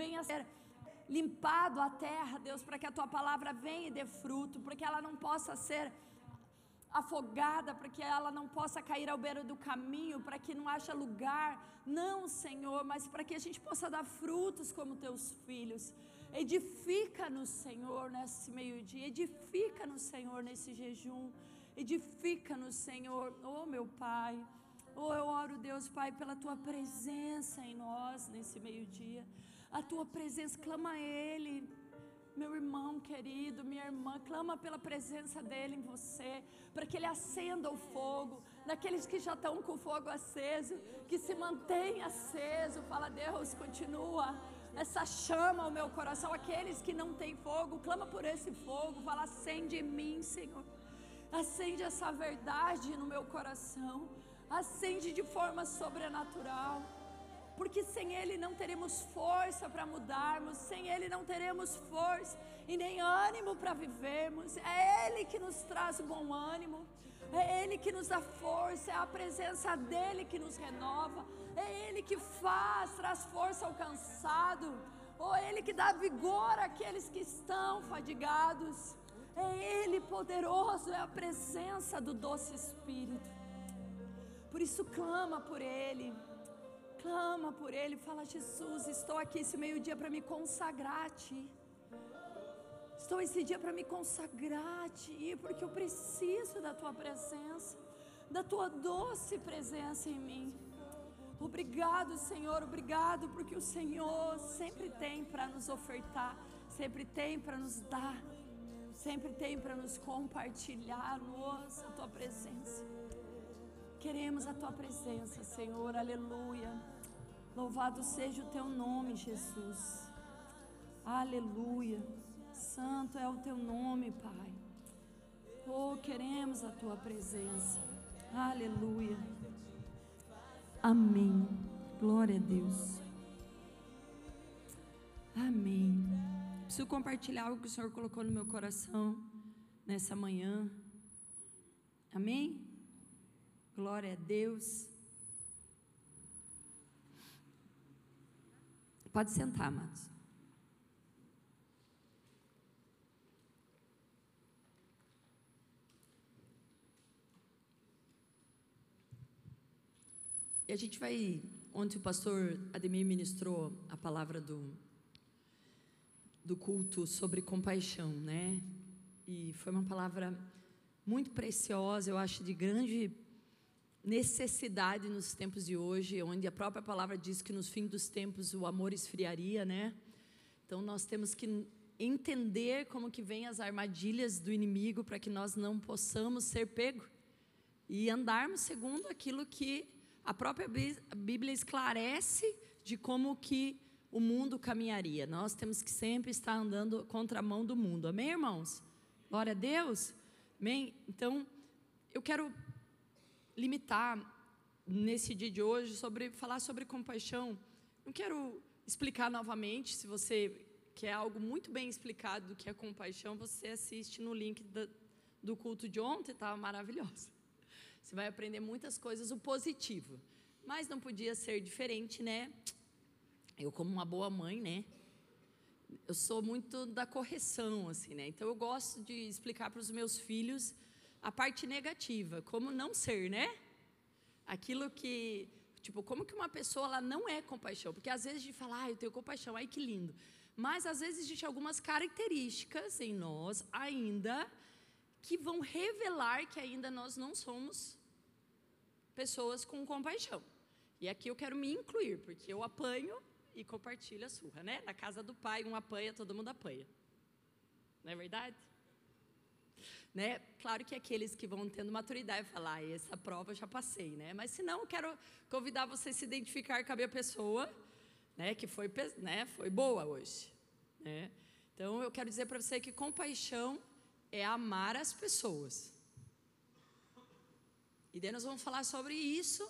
venha ser limpado a terra, Deus, para que a tua palavra venha e dê fruto, para que ela não possa ser afogada, para que ela não possa cair ao beiro do caminho, para que não haja lugar, não, Senhor, mas para que a gente possa dar frutos como teus filhos. Edifica-nos, Senhor, nesse meio-dia, edifica-nos, Senhor, nesse jejum, edifica-nos, Senhor, oh meu Pai. Oh, eu oro, Deus, Pai, pela tua presença em nós nesse meio-dia. A tua presença, clama a Ele. Meu irmão querido, minha irmã, clama pela presença dele em você, para que ele acenda o fogo, naqueles que já estão com o fogo aceso, que se mantenha aceso. Fala, Deus, continua essa chama ao meu coração. Aqueles que não têm fogo, clama por esse fogo. Fala, acende em mim, Senhor. Acende essa verdade no meu coração. Acende de forma sobrenatural porque sem Ele não teremos força para mudarmos, sem Ele não teremos força e nem ânimo para vivermos. É Ele que nos traz o bom ânimo, é Ele que nos dá força, é a presença dEle que nos renova, é Ele que faz, traz força ao cansado, ou é Ele que dá vigor àqueles que estão fadigados. É Ele poderoso, é a presença do doce Espírito. Por isso clama por Ele clama por Ele, fala: Jesus, estou aqui esse meio-dia para me consagrar a Ti. Estou esse dia para me consagrar a Ti, porque eu preciso da Tua presença, da Tua doce presença em mim. Obrigado, Senhor, obrigado, porque o Senhor sempre tem para nos ofertar, sempre tem para nos dar, sempre tem para nos compartilhar, nossa, a Tua presença. Queremos a Tua presença, Senhor, aleluia. Louvado seja o teu nome, Jesus. Aleluia. Santo é o teu nome, Pai. Oh, queremos a tua presença. Aleluia. Amém. Glória a Deus. Amém. Preciso compartilhar algo que o Senhor colocou no meu coração nessa manhã. Amém? Glória a Deus. Pode sentar, amados. E a gente vai. Ontem o pastor Ademir ministrou a palavra do, do culto sobre compaixão, né? E foi uma palavra muito preciosa, eu acho, de grande necessidade nos tempos de hoje, onde a própria palavra diz que nos fins dos tempos o amor esfriaria, né? Então nós temos que entender como que vêm as armadilhas do inimigo para que nós não possamos ser pego e andarmos segundo aquilo que a própria Bíblia esclarece de como que o mundo caminharia. Nós temos que sempre estar andando contra a mão do mundo. Amém, irmãos? Glória a Deus. Amém? Então, eu quero limitar nesse dia de hoje sobre falar sobre compaixão. Não quero explicar novamente, se você quer algo muito bem explicado do que é compaixão, você assiste no link do, do culto de ontem, estava maravilhoso. Você vai aprender muitas coisas, o positivo. Mas não podia ser diferente, né? Eu, como uma boa mãe, né? Eu sou muito da correção, assim, né? Então eu gosto de explicar para os meus filhos a parte negativa, como não ser, né? Aquilo que, tipo, como que uma pessoa ela não é compaixão? Porque às vezes a gente fala, ah, eu tenho compaixão, ai que lindo. Mas às vezes existem algumas características em nós ainda que vão revelar que ainda nós não somos pessoas com compaixão. E aqui eu quero me incluir, porque eu apanho e compartilho a surra, né? Na casa do pai, um apanha, todo mundo apanha. Não é verdade? Né? Claro que aqueles que vão tendo maturidade falar, ah, essa prova eu já passei, né? Mas se não, quero convidar você a se identificar com a minha pessoa, né? Que foi, né? Foi boa hoje, né? Então eu quero dizer para você que compaixão é amar as pessoas. E daí nós vamos falar sobre isso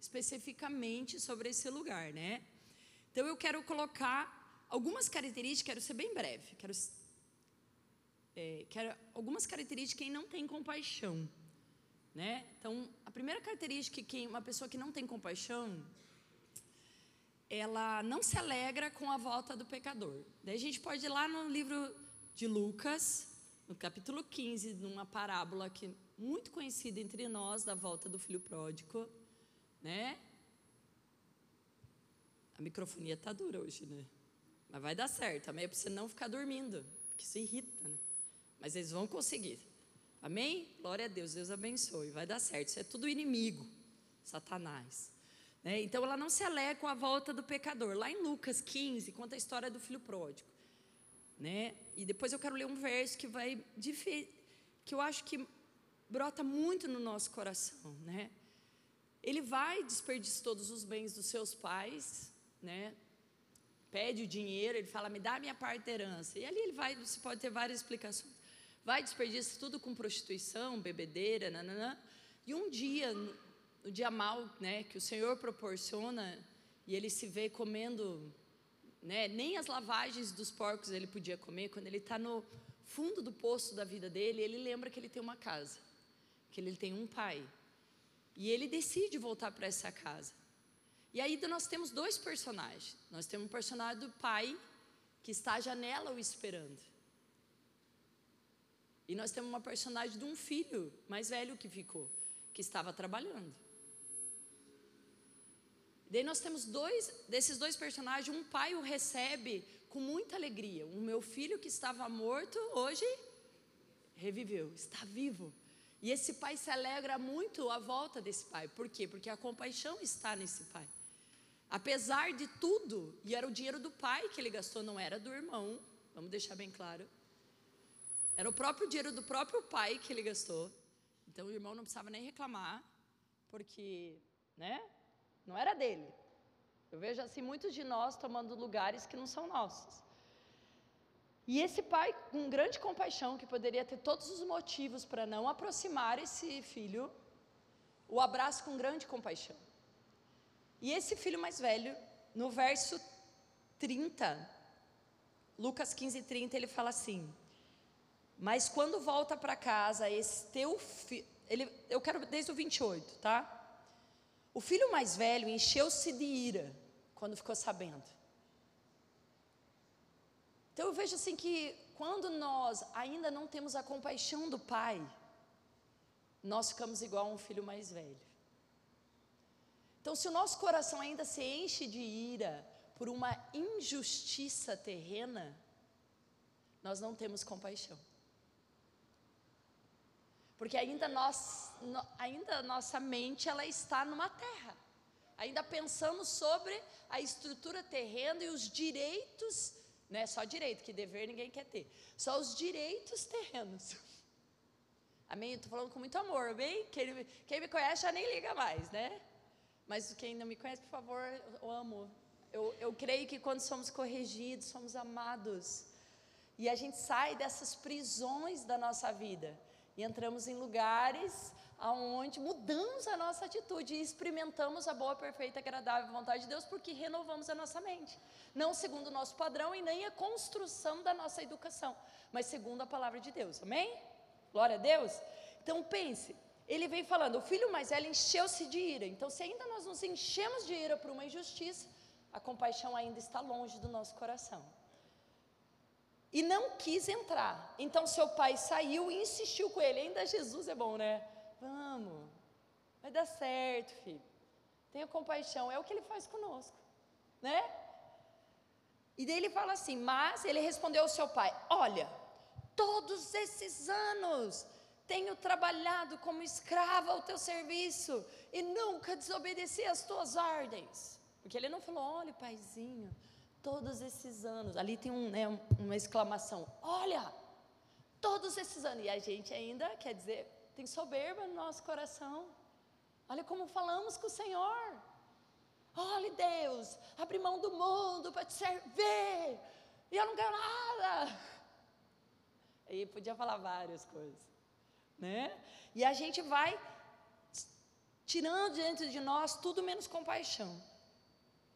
especificamente sobre esse lugar, né? Então eu quero colocar algumas características, quero ser bem breve, quero é, algumas características de quem não tem compaixão. Né? Então, a primeira característica que uma pessoa que não tem compaixão ela não se alegra com a volta do pecador. Daí a gente pode ir lá no livro de Lucas, no capítulo 15, numa parábola que muito conhecida entre nós da volta do filho pródigo, né? A microfonia tá dura hoje, né? Mas vai dar certo. Amém? É para você não ficar dormindo, porque isso irrita, né? Mas eles vão conseguir. Amém? Glória a Deus, Deus abençoe. Vai dar certo. Isso é tudo inimigo, Satanás. Né? Então ela não se alegra com a volta do pecador. Lá em Lucas 15, conta a história do filho pródigo. Né? E depois eu quero ler um verso que vai que eu acho que brota muito no nosso coração, né? Ele vai desperdiçar todos os bens dos seus pais, né? Pede o dinheiro, ele fala, me dá a minha parte da herança. E ali ele vai, você pode ter várias explicações. Vai desperdiçar tudo com prostituição, bebedeira, nananã. E um dia, no dia mal, né, que o Senhor proporciona, e ele se vê comendo, né, nem as lavagens dos porcos ele podia comer, quando ele está no fundo do poço da vida dele, ele lembra que ele tem uma casa, que ele tem um pai. E ele decide voltar para essa casa. E aí nós temos dois personagens. Nós temos um personagem do pai que está à janela o esperando. E nós temos uma personagem de um filho mais velho que ficou, que estava trabalhando. Daí nós temos dois desses dois personagens, um pai o recebe com muita alegria. O meu filho que estava morto hoje reviveu, está vivo. E esse pai se alegra muito à volta desse pai. Por quê? Porque a compaixão está nesse pai. Apesar de tudo, e era o dinheiro do pai que ele gastou, não era do irmão, vamos deixar bem claro. Era o próprio dinheiro do próprio pai que ele gastou. Então o irmão não precisava nem reclamar, porque, né, não era dele. Eu vejo assim muitos de nós tomando lugares que não são nossos. E esse pai, com grande compaixão, que poderia ter todos os motivos para não aproximar esse filho, o abraça com grande compaixão. E esse filho mais velho, no verso 30, Lucas 15, 30, ele fala assim: Mas quando volta para casa, esse teu filho. Eu quero desde o 28, tá? O filho mais velho encheu-se de ira quando ficou sabendo. Então eu vejo assim que quando nós ainda não temos a compaixão do pai, nós ficamos igual a um filho mais velho. Então, se o nosso coração ainda se enche de ira por uma injustiça terrena, nós não temos compaixão. Porque ainda, nós, ainda nossa mente ela está numa terra. Ainda pensamos sobre a estrutura terrena e os direitos, não é só direito, que dever ninguém quer ter, só os direitos terrenos. Amém? Estou falando com muito amor, amém? Quem, quem me conhece já nem liga mais, né? Mas quem não me conhece, por favor, eu amo. Eu, eu creio que quando somos corrigidos, somos amados. E a gente sai dessas prisões da nossa vida. E entramos em lugares aonde mudamos a nossa atitude e experimentamos a boa, perfeita, agradável vontade de Deus, porque renovamos a nossa mente. Não segundo o nosso padrão e nem a construção da nossa educação, mas segundo a palavra de Deus. Amém? Glória a Deus. Então pense, ele vem falando: o filho mais velho encheu-se de ira. Então, se ainda nós nos enchemos de ira por uma injustiça, a compaixão ainda está longe do nosso coração. E não quis entrar. Então, seu pai saiu e insistiu com ele. Ainda Jesus é bom, né? Vamos, vai dar certo, filho. Tenha compaixão. É o que ele faz conosco, né? E daí ele fala assim: Mas ele respondeu ao seu pai: Olha, todos esses anos tenho trabalhado como escrava ao teu serviço e nunca desobedeci às tuas ordens. Porque ele não falou, olha, paizinho, todos esses anos. Ali tem um, né, uma exclamação: olha, todos esses anos. E a gente ainda, quer dizer, tem soberba no nosso coração. Olha como falamos com o Senhor. Olha, Deus, abre mão do mundo para te servir. E eu não quero nada. E podia falar várias coisas né? E a gente vai tirando dentro de nós tudo menos compaixão.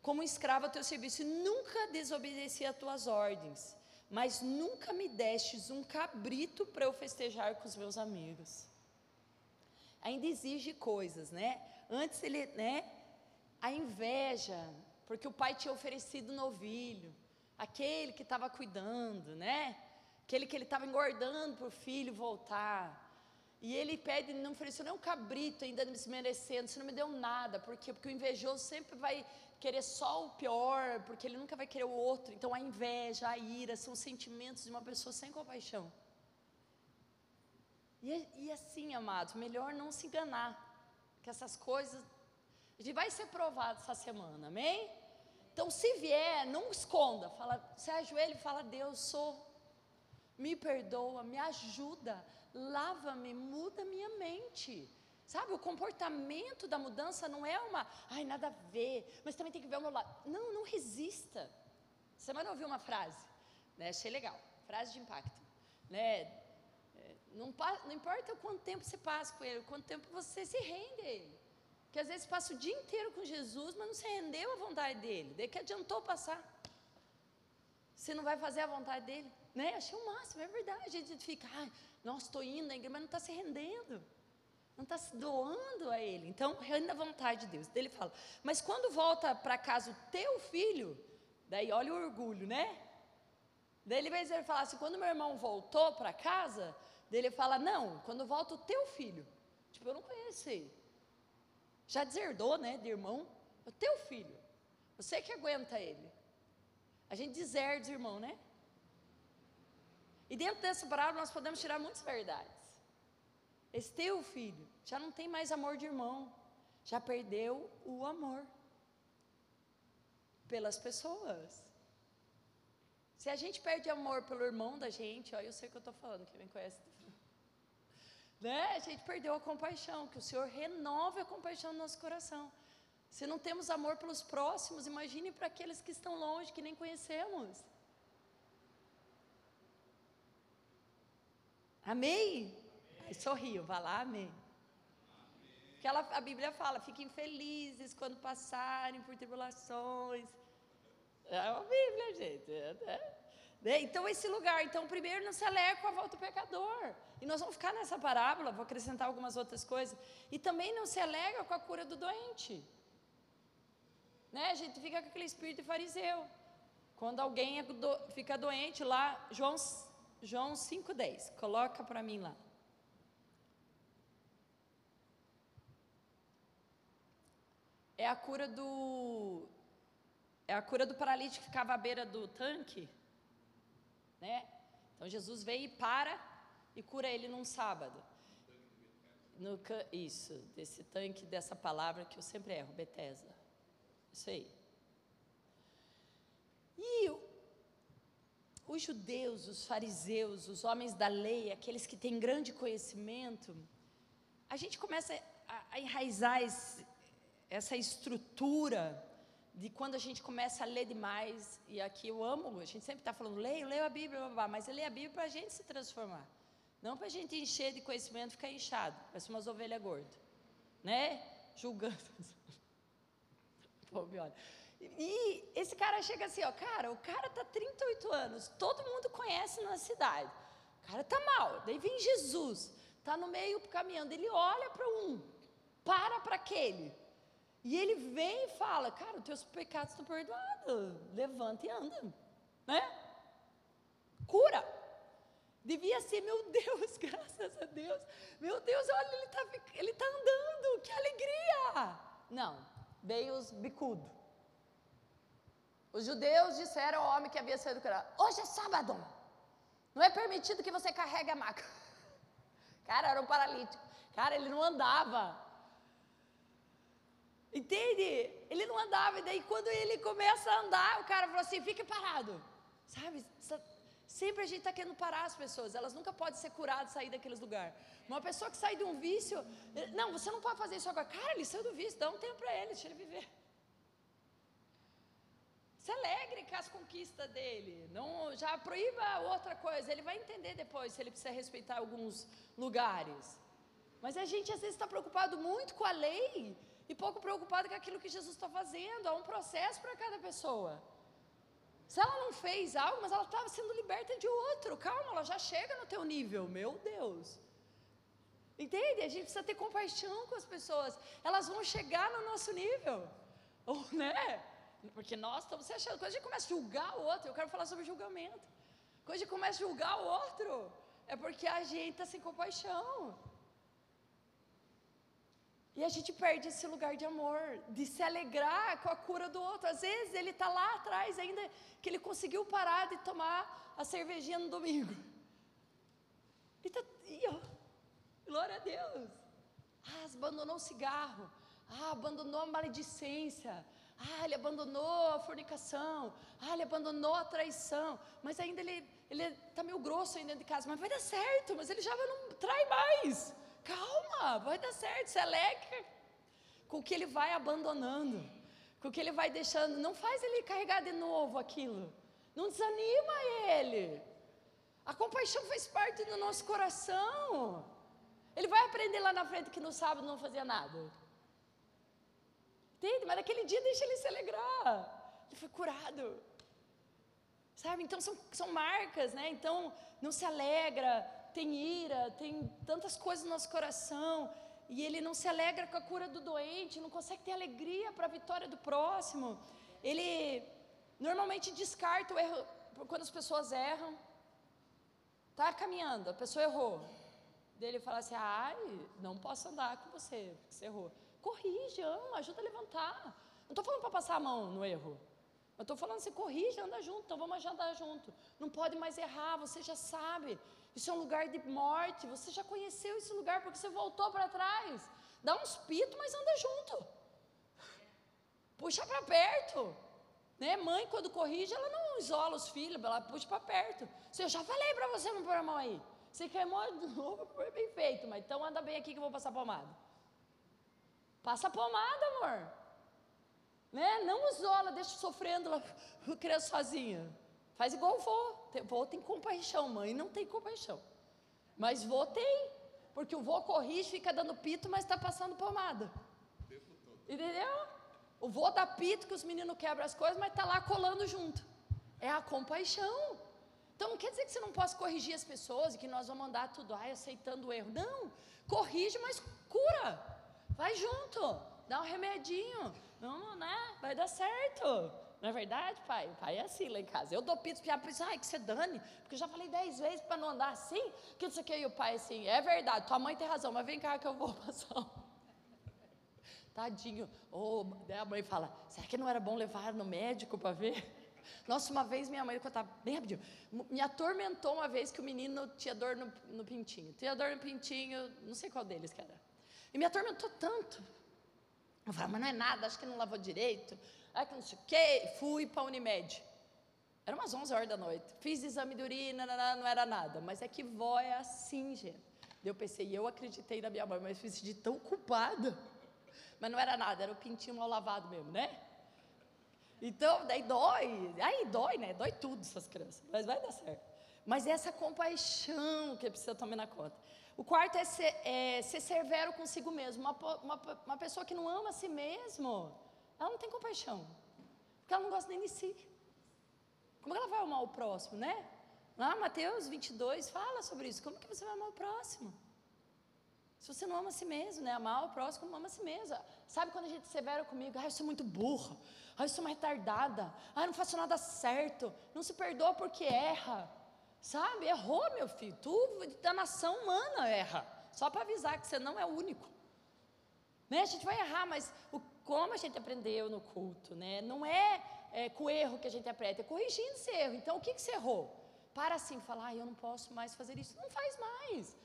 Como escravo a teu serviço, nunca desobedeci às tuas ordens, mas nunca me destes um cabrito para eu festejar com os meus amigos. Ainda exige coisas, né? Antes ele, né? A inveja, porque o pai tinha oferecido novilho, aquele que estava cuidando, né? Aquele que ele estava engordando para o filho voltar. E ele pede, não ofereceu nem um cabrito, ainda desmerecendo, você não me deu nada, por quê? Porque o invejoso sempre vai querer só o pior, porque ele nunca vai querer o outro. Então a inveja, a ira, são sentimentos de uma pessoa sem compaixão. E, e assim, amados, melhor não se enganar, que essas coisas, a gente vai ser provado essa semana, amém? Então, se vier, não esconda. Fala, se ajoelha e fala: Deus, sou. Me perdoa, me ajuda, lava-me, muda minha mente. Sabe, o comportamento da mudança não é uma, ai, nada a ver, mas também tem que ver o meu lado. Não, não resista. Semana eu ouvi uma frase, né, achei legal, frase de impacto. Né, é, não, não importa quanto tempo você passa com ele, quanto tempo você se rende a ele que às vezes passa o dia inteiro com Jesus, mas não se rendeu à vontade dele. Daí que adiantou passar. Você não vai fazer a vontade dele, né? Achei o máximo, é verdade. A gente fica, ai, nossa, estou indo na igreja, mas não está se rendendo. Não está se doando a ele. Então, renda a vontade de Deus. Ele fala, mas quando volta para casa o teu filho, daí olha o orgulho, né? Daí ele vai falar assim, quando meu irmão voltou para casa, daí ele fala, não, quando volta o teu filho. Tipo, eu não conheço ele. Já deserdou, né, de irmão? O teu filho. Você que aguenta ele. A gente deserda irmão, né? E dentro dessa parábola nós podemos tirar muitas verdades. Esse teu filho já não tem mais amor de irmão, já perdeu o amor pelas pessoas. Se a gente perde amor pelo irmão da gente, ó, eu sei o que eu estou falando, quem me conhece né? A gente perdeu a compaixão, que o Senhor renove a compaixão no nosso coração. Se não temos amor pelos próximos, imagine para aqueles que estão longe, que nem conhecemos. Amém? Aí sorriu, vá lá, amém. Porque ela, a Bíblia fala: fiquem felizes quando passarem por tribulações. É a Bíblia, gente. É, é. Né? Então, esse lugar, então, primeiro não se alegra com a volta do pecador. E nós vamos ficar nessa parábola, vou acrescentar algumas outras coisas. E também não se alegra com a cura do doente. Né? A gente fica com aquele espírito fariseu. Quando alguém é do, fica doente lá, João, João 5,10, coloca para mim lá. É a cura do. É a cura do paralítico que ficava à beira do tanque né? Então Jesus veio e para e cura ele num sábado. No, isso, desse tanque, dessa palavra que eu sempre erro, Betesda. Isso aí. E os judeus, os fariseus, os homens da lei, aqueles que têm grande conhecimento, a gente começa a, a enraizar esse, essa estrutura de quando a gente começa a ler demais, e aqui eu amo, a gente sempre está falando, leio, leio a Bíblia, blá, blá, mas ler a Bíblia para a gente se transformar. Não para a gente encher de conhecimento ficar inchado, parece umas ovelhas gordas, né? Julgando. Pô, me olha. E esse cara chega assim, ó, cara, o cara tá 38 anos, todo mundo conhece na cidade. O cara tá mal. Daí vem Jesus, tá no meio caminhando, ele olha para um, para para aquele. E ele vem e fala: Cara, os teus pecados estão perdoados. Levanta e anda. Né? Cura. Devia ser, meu Deus, graças a Deus. Meu Deus, olha, ele está ele tá andando, que alegria. Não, veio os bicudos. Os judeus disseram ao homem que havia sido curado: Hoje é sábado. Não é permitido que você carregue a maca. Cara, era um paralítico. Cara, ele não andava. Entende? Ele não andava, e daí quando ele começa a andar, o cara falou assim: fique parado. Sabe? Sempre a gente está querendo parar as pessoas, elas nunca podem ser curadas, sair daqueles lugares. Uma pessoa que sai de um vício, eh, não, você não pode fazer isso agora. Cara, ele saiu do vício, dá um tempo para ele, deixa ele viver. Se alegre com as conquistas dele. Não, já proíba outra coisa. Ele vai entender depois se ele precisa respeitar alguns lugares. Mas a gente às vezes está preocupado muito com a lei e pouco preocupado com aquilo que Jesus está fazendo. Há um processo para cada pessoa. Se ela não fez algo, mas ela estava sendo liberta de outro, calma, ela já chega no teu nível, meu Deus. Entende? A gente precisa ter compaixão com as pessoas. Elas vão chegar no nosso nível, ou né? Porque nós estamos se achando. Quando a gente começa a julgar o outro, eu quero falar sobre julgamento. Quando a gente começa a julgar o outro, é porque a gente está sem compaixão. E a gente perde esse lugar de amor, de se alegrar com a cura do outro. Às vezes ele está lá atrás, ainda que ele conseguiu parar de tomar a cervejinha no domingo. E, tá, e ó, glória a Deus. Ah, abandonou o cigarro. Ah, abandonou a maledicência. Ah, ele abandonou a fornicação. Ah, ele abandonou a traição. Mas ainda ele está meio grosso ainda dentro de casa. Mas vai dar certo. Mas ele já não trai mais. Calma, vai dar certo. Se alegra com o que ele vai abandonando. Com o que ele vai deixando. Não faz ele carregar de novo aquilo. Não desanima ele. A compaixão faz parte do nosso coração. Ele vai aprender lá na frente que no sábado não fazia nada. Entende? Mas naquele dia deixa ele se alegrar. Ele foi curado. Sabe? Então são, são marcas, né? Então não se alegra, tem ira, tem tantas coisas no nosso coração. E ele não se alegra com a cura do doente, não consegue ter alegria para a vitória do próximo. Ele normalmente descarta o erro quando as pessoas erram. Tá caminhando, a pessoa errou. Dele fala assim: ai, não posso andar com você, porque você errou. Corrige, ama, ajuda a levantar. Não estou falando para passar a mão no erro. Eu estou falando assim, corrige, anda junto, então vamos andar junto. Não pode mais errar, você já sabe. Isso é um lugar de morte, você já conheceu esse lugar porque você voltou para trás. Dá uns pitos, mas anda junto. Puxa para perto. Né? Mãe, quando corrige, ela não isola os filhos, ela puxa para perto. Eu já falei para você não pôr a mão aí. Se queimou de novo, foi bem feito, mas então anda bem aqui que eu vou passar pomada. Passa pomada, amor. Né? Não isola, deixa sofrendo lá, criança sozinha. Faz igual o vô. Tem compaixão, mãe não tem compaixão. Mas vô tem. Porque o vô corrige, fica dando pito, mas está passando pomada. Entendeu? O vô dá pito que os meninos quebram as coisas, mas está lá colando junto. É a compaixão. Então não quer dizer que você não possa corrigir as pessoas e que nós vamos andar tudo ai, aceitando o erro. Não. Corrige, mas cura. Vai junto. Dá um remedinho. Vamos, né? Vai dar certo. Não é verdade, pai? O pai é assim lá em casa. Eu dou pito para a ai, que você dane, porque eu já falei dez vezes para não andar assim, que não sei o que, e o pai assim, é verdade, tua mãe tem razão, mas vem cá que eu vou passar. Tadinho. Oh, daí a mãe fala, será que não era bom levar no médico para ver? Nossa, uma vez minha mãe, contar bem rapidinho, me atormentou uma vez que o menino tinha dor no, no pintinho. Tinha dor no pintinho, não sei qual deles que era. E me atormentou tanto. Eu falei, mas não é nada, acho que não lavou direito. Ah, que não sei o quê. Fui para a Unimed. Era umas 11 horas da noite. Fiz exame de urina, não, era nada. Mas é que vó é assim, gente. Eu pensei, eu acreditei na minha mãe, mas fiz de tão culpada. Mas não era nada, era o pintinho mal lavado mesmo, né? Então, daí dói. Aí dói, né? Dói tudo essas crianças. Mas vai dar certo. Mas essa compaixão que precisa tomar na conta. O quarto é ser, é ser severo consigo mesmo. Uma, uma, uma, pessoa que não ama a si mesmo, ela não tem compaixão. Porque ela não gosta nem de si. Como ela vai amar o próximo, né? Lá, Mateus 22 fala sobre isso. Como que você vai amar o próximo? Se você não ama a si mesmo, né? Amar o próximo, não ama a si mesmo. Sabe quando a gente é severo comigo? Ah, eu sou muito burra. Ah, eu sou uma retardada. Ah, eu não faço nada certo. Não se perdoa porque erra. Sabe? Errou, meu filho. Tu, da nação humana, erra. Só para avisar que você não é o único. Né? A gente vai errar, mas o, como a gente aprendeu no culto, né? Não é, é com erro que a gente aprende, é corrigindo esse erro. Então, o que, que você errou? Para assim, falar, ah, eu não posso mais fazer isso. Não faz mais.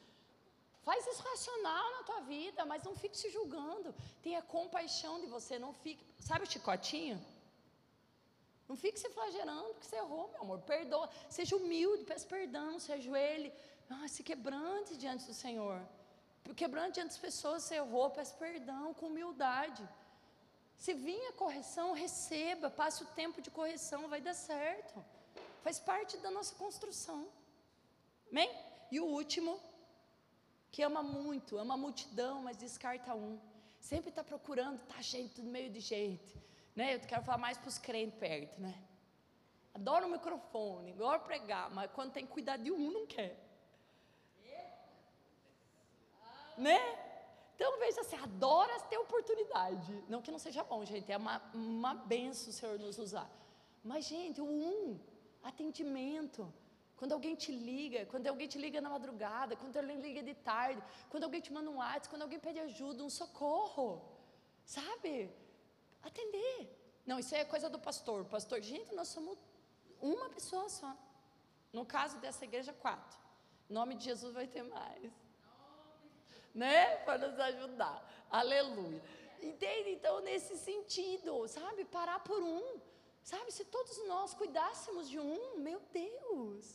Faz isso racional na tua vida, mas não fique se julgando. Tenha compaixão de você, não fique. Sabe o chicotinho? Não fique se flagelando porque você errou, meu amor. Perdoa. Seja humilde, peça perdão, se ajoelhe. Ah, se quebrante diante do Senhor. Quebrante diante das pessoas, você errou, peça perdão com humildade. Se vir a correção, receba, passe o tempo de correção, vai dar certo. Faz parte da nossa construção. Amém? E o último, que ama muito, ama a multidão, mas descarta um. Sempre está procurando, tá gente no meio de gente. Né? Eu quero falar mais para os crentes perto, né? Adoro o microfone, adoro pregar, mas quando tem que cuidar de um, não quer. Né? Então veja, você adora ter oportunidade. Não que não seja bom, gente, é uma, uma benção o Senhor nos usar. Mas, gente, o um, atendimento. Quando alguém te liga, quando alguém te liga na madrugada, quando alguém liga de tarde, quando alguém te manda um WhatsApp, quando alguém pede ajuda, um socorro, sabe? Atender. Não, isso é coisa do pastor. Pastor, gente, nós somos uma pessoa só. No caso dessa igreja, quatro. Em nome de Jesus vai ter mais. Né? Para nos ajudar. Aleluia. Entende? Então, nesse sentido, sabe? Parar por um. Sabe, se todos nós cuidássemos de um, meu Deus.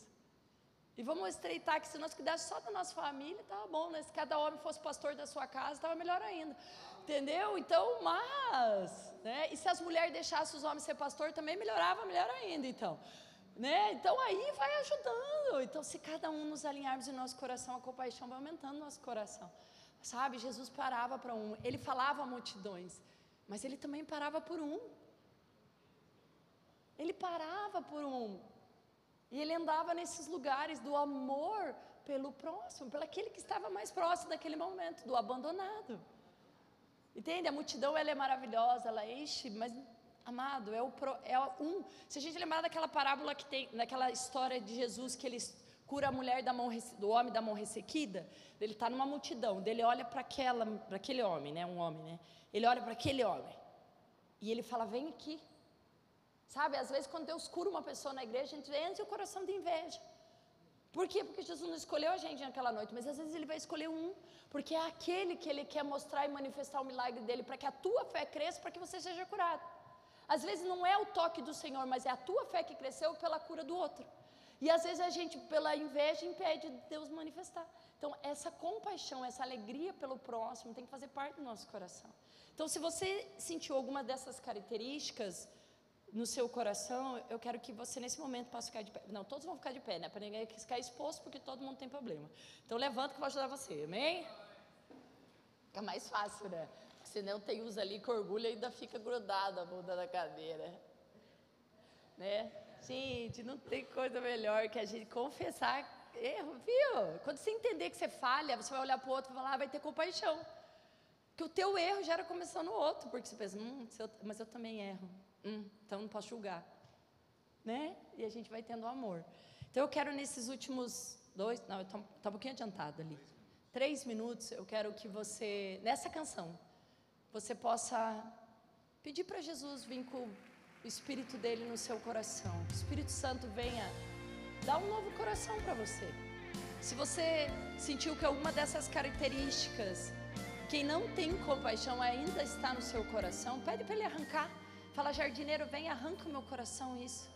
E vamos estreitar que se nós cuidássemos só da nossa família, estava bom, né? Se cada homem fosse pastor da sua casa, estava melhor ainda. Entendeu? Então, mas, né? E se as mulheres deixassem os homens ser pastor, também melhorava melhor ainda, então. Né? Então aí vai ajudando. Então, se cada um nos alinharmos em nosso coração, a compaixão vai aumentando no nosso coração. Sabe, Jesus parava para um, ele falava a multidões, mas ele também parava por um. Ele parava por um. E ele andava nesses lugares do amor pelo próximo, pelo aquele que estava mais próximo daquele momento, do abandonado. Entende? A multidão ela é maravilhosa, ela enche, mas amado, é, o, é um. Se a gente lembrar daquela parábola que tem, naquela história de Jesus que ele cura a mulher mão, do homem da mão ressequida, ele está numa multidão, dele olha para aquele homem, né? Um homem, né? Ele olha para aquele homem e ele fala: vem aqui. Sabe, às vezes quando Deus cura uma pessoa na igreja, a gente enche o coração de inveja. Por quê? Porque Jesus não escolheu a gente naquela noite, mas às vezes Ele vai escolher um, porque é aquele que Ele quer mostrar e manifestar o milagre dele, para que a tua fé cresça, para que você seja curado. Às vezes não é o toque do Senhor, mas é a tua fé que cresceu pela cura do outro. E às vezes a gente, pela inveja, impede Deus manifestar. Então, essa compaixão, essa alegria pelo próximo tem que fazer parte do nosso coração. Então, se você sentiu alguma dessas características, no seu coração, eu quero que você nesse momento possa ficar de pé. Não, todos vão ficar de pé, né? Para ninguém ficar exposto, porque todo mundo tem problema. Então levanta que eu vou ajudar você, amém? Fica mais fácil, né? Porque senão tem uns ali que orgulho ainda fica grudado a bunda da cadeira. Né? Gente, não tem coisa melhor que a gente confessar erro, viu? Quando você entender que você falha, você vai olhar para o outro e falar, ah, vai ter compaixão. Que o teu erro gera começou no outro, porque você pensa, hum, mas eu também erro. Hum, então não posso julgar. Né? E a gente vai tendo amor. Então eu quero nesses últimos dois, não, eu estou um pouquinho adiantado ali. Três minutos, eu quero que você, nessa canção, você possa pedir para Jesus vir com o Espírito dele no seu coração. O Espírito Santo venha dar um novo coração para você. Se você sentiu que alguma dessas características, quem não tem compaixão ainda está no seu coração, pede para ele arrancar. Fala, jardineiro, vem, arranca o meu coração isso.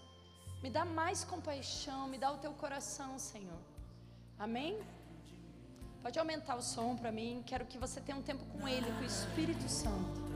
Me dá mais compaixão, me dá o teu coração, Senhor. Amém? Pode aumentar o som para mim. Quero que você tenha um tempo com Ele, com o Espírito Santo.